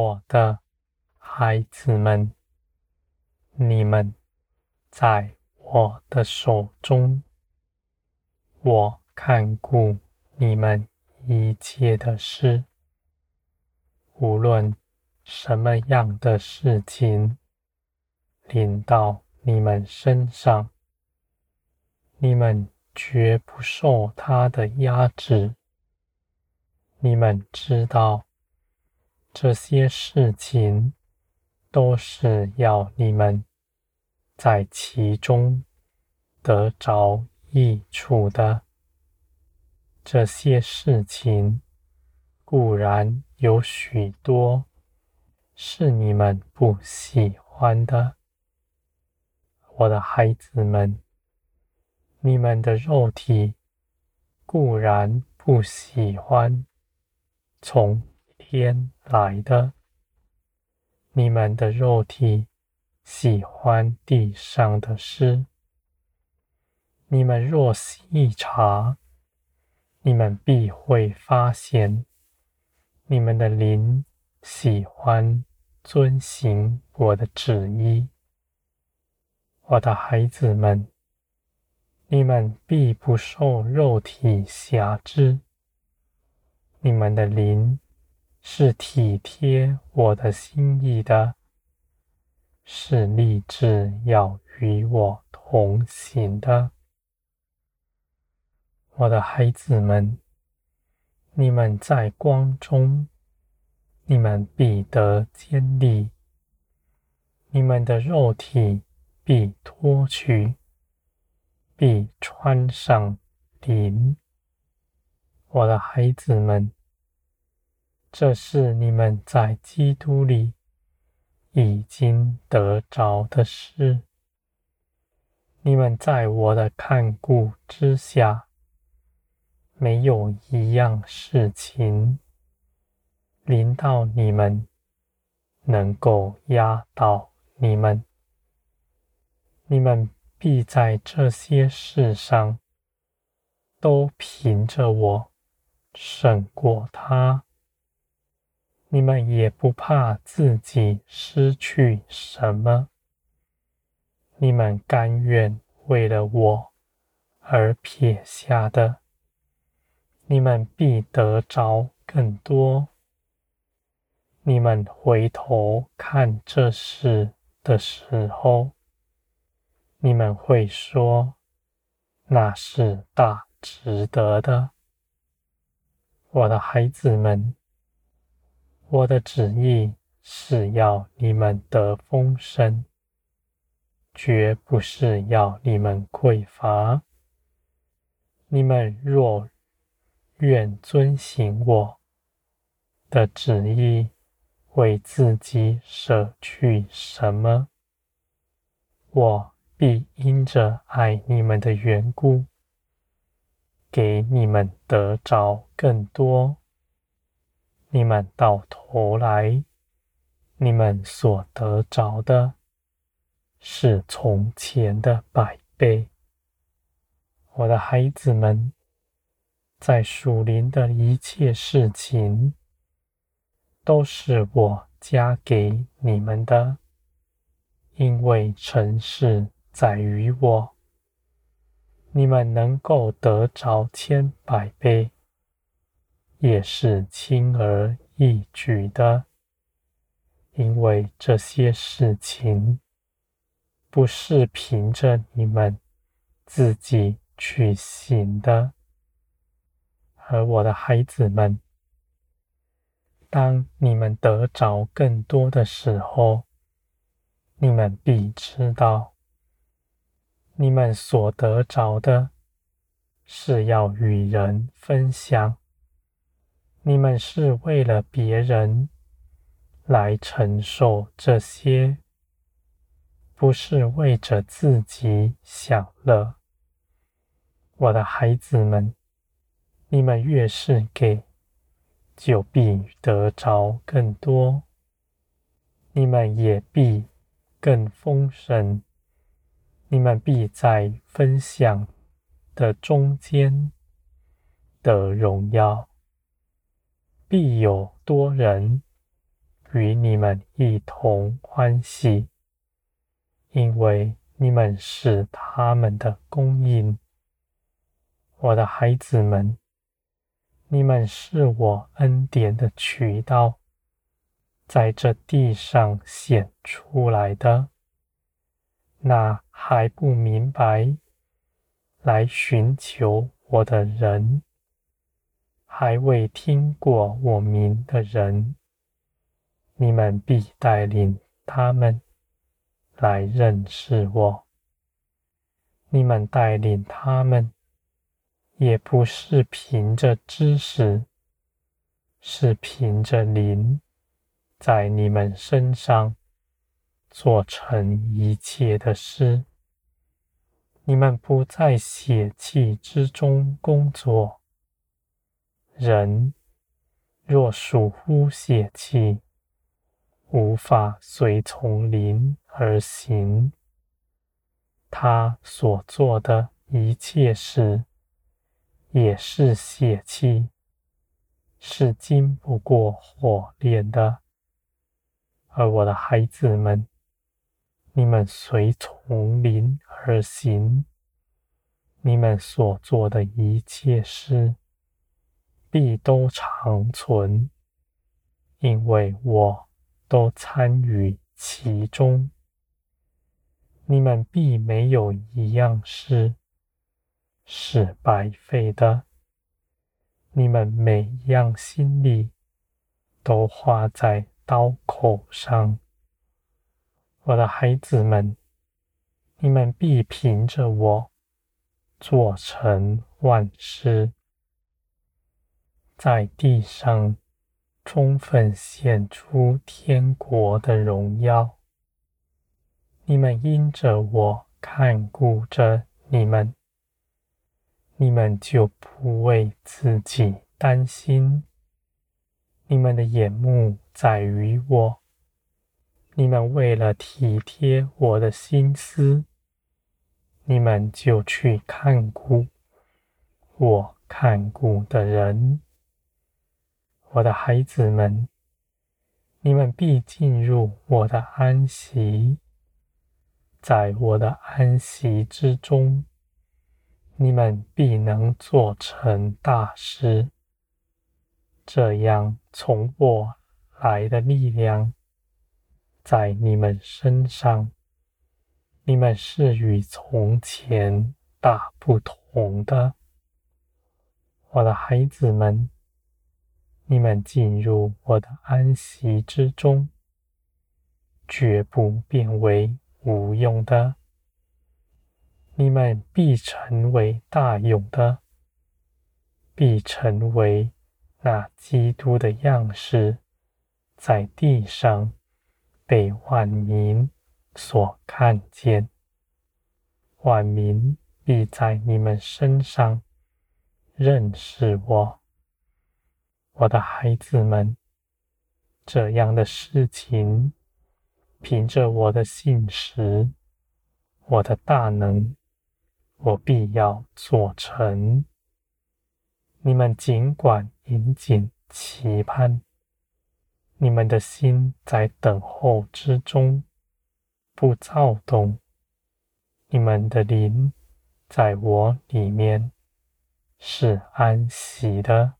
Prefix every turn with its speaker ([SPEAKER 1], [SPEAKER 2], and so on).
[SPEAKER 1] 我的孩子们，你们在我的手中，我看顾你们一切的事，无论什么样的事情临到你们身上，你们绝不受他的压制。你们知道，这些事情都是要你们在其中得着益处的。这些事情固然有许多是你们不喜欢的，我的孩子们，你们的肉体固然不喜欢。从天来的，你们的肉体喜欢地上的事。你们若细察，你们必会发现，你们的灵喜欢遵行我的旨意。我的孩子们，你们必不受肉体挟制。你们的灵是体贴我的心意的，是立志要与我同行的。我的孩子们，你们在光中，你们必得坚立；你们的肉体必脱去，必穿上灵。我的孩子们，这是你们在基督里已经得着的事。你们在我的看顾之下，没有一样事情临到你们能够压倒你们。你们必在这些事上都凭着我。胜过他，你们也不怕自己失去什么。你们甘愿为了我而撇下的，你们必得着更多。你们回头看这事的时候，你们会说，那是大值得的。我的孩子们，我的旨意是要你们得丰盛，绝不是要你们匮乏。你们若愿遵行我的旨意，为自己舍去什么，我必因着爱你们的缘故。给你们得着更多，你们到头来，你们所得着的，是从前的百倍。我的孩子们，在属灵的一切事情，都是我加给你们的，因为城市在于我。你们能够得着千百倍，也是轻而易举的，因为这些事情不是凭着你们自己去行的。而我的孩子们，当你们得着更多的时候，你们必知道。你们所得着的，是要与人分享。你们是为了别人来承受这些，不是为着自己享乐。我的孩子们，你们越是给，就必得着更多。你们也必更丰盛。你们必在分享的中间得荣耀，必有多人与你们一同欢喜，因为你们是他们的供应。我的孩子们，你们是我恩典的渠道，在这地上显出来的。那还不明白来寻求我的人，还未听过我名的人，你们必带领他们来认识我。你们带领他们。也不是凭着知识，是凭着灵，在你们身上做成一切的事。你们不在血气之中工作。人若属乎血气，无法随从灵而行。他所做的一切事，也是血气，是经不过火炼的。而我的孩子们，你们随从灵而行，你们所做的一切事，必都长存，因为我都参与其中。你们必没有一样事。是白费的。你们每一样心力都花在刀口上，我的孩子们，你们必凭着我做成万事，在地上充分显出天国的荣耀。你们因着我看顾着你们。你们就不为自己担心，你们的眼目在于我，你们为了体贴我的心思，你们就去看顾我看顾的人。我的孩子们，你们必进入我的安息，在我的安息之中。你们必能做成大事，这样从我来的力量在你们身上，你们是与从前大不同的。我的孩子们，你们进入我的安息之中，绝不变为无用的。你们必成为大勇的，必成为那基督的样式，在地上被万民所看见。万民必在你们身上认识我，我的孩子们。这样的事情，凭着我的信实，我的大能。我必要做成。你们尽管引颈期盼，你们的心在等候之中，不躁动。你们的灵在我里面是安息的。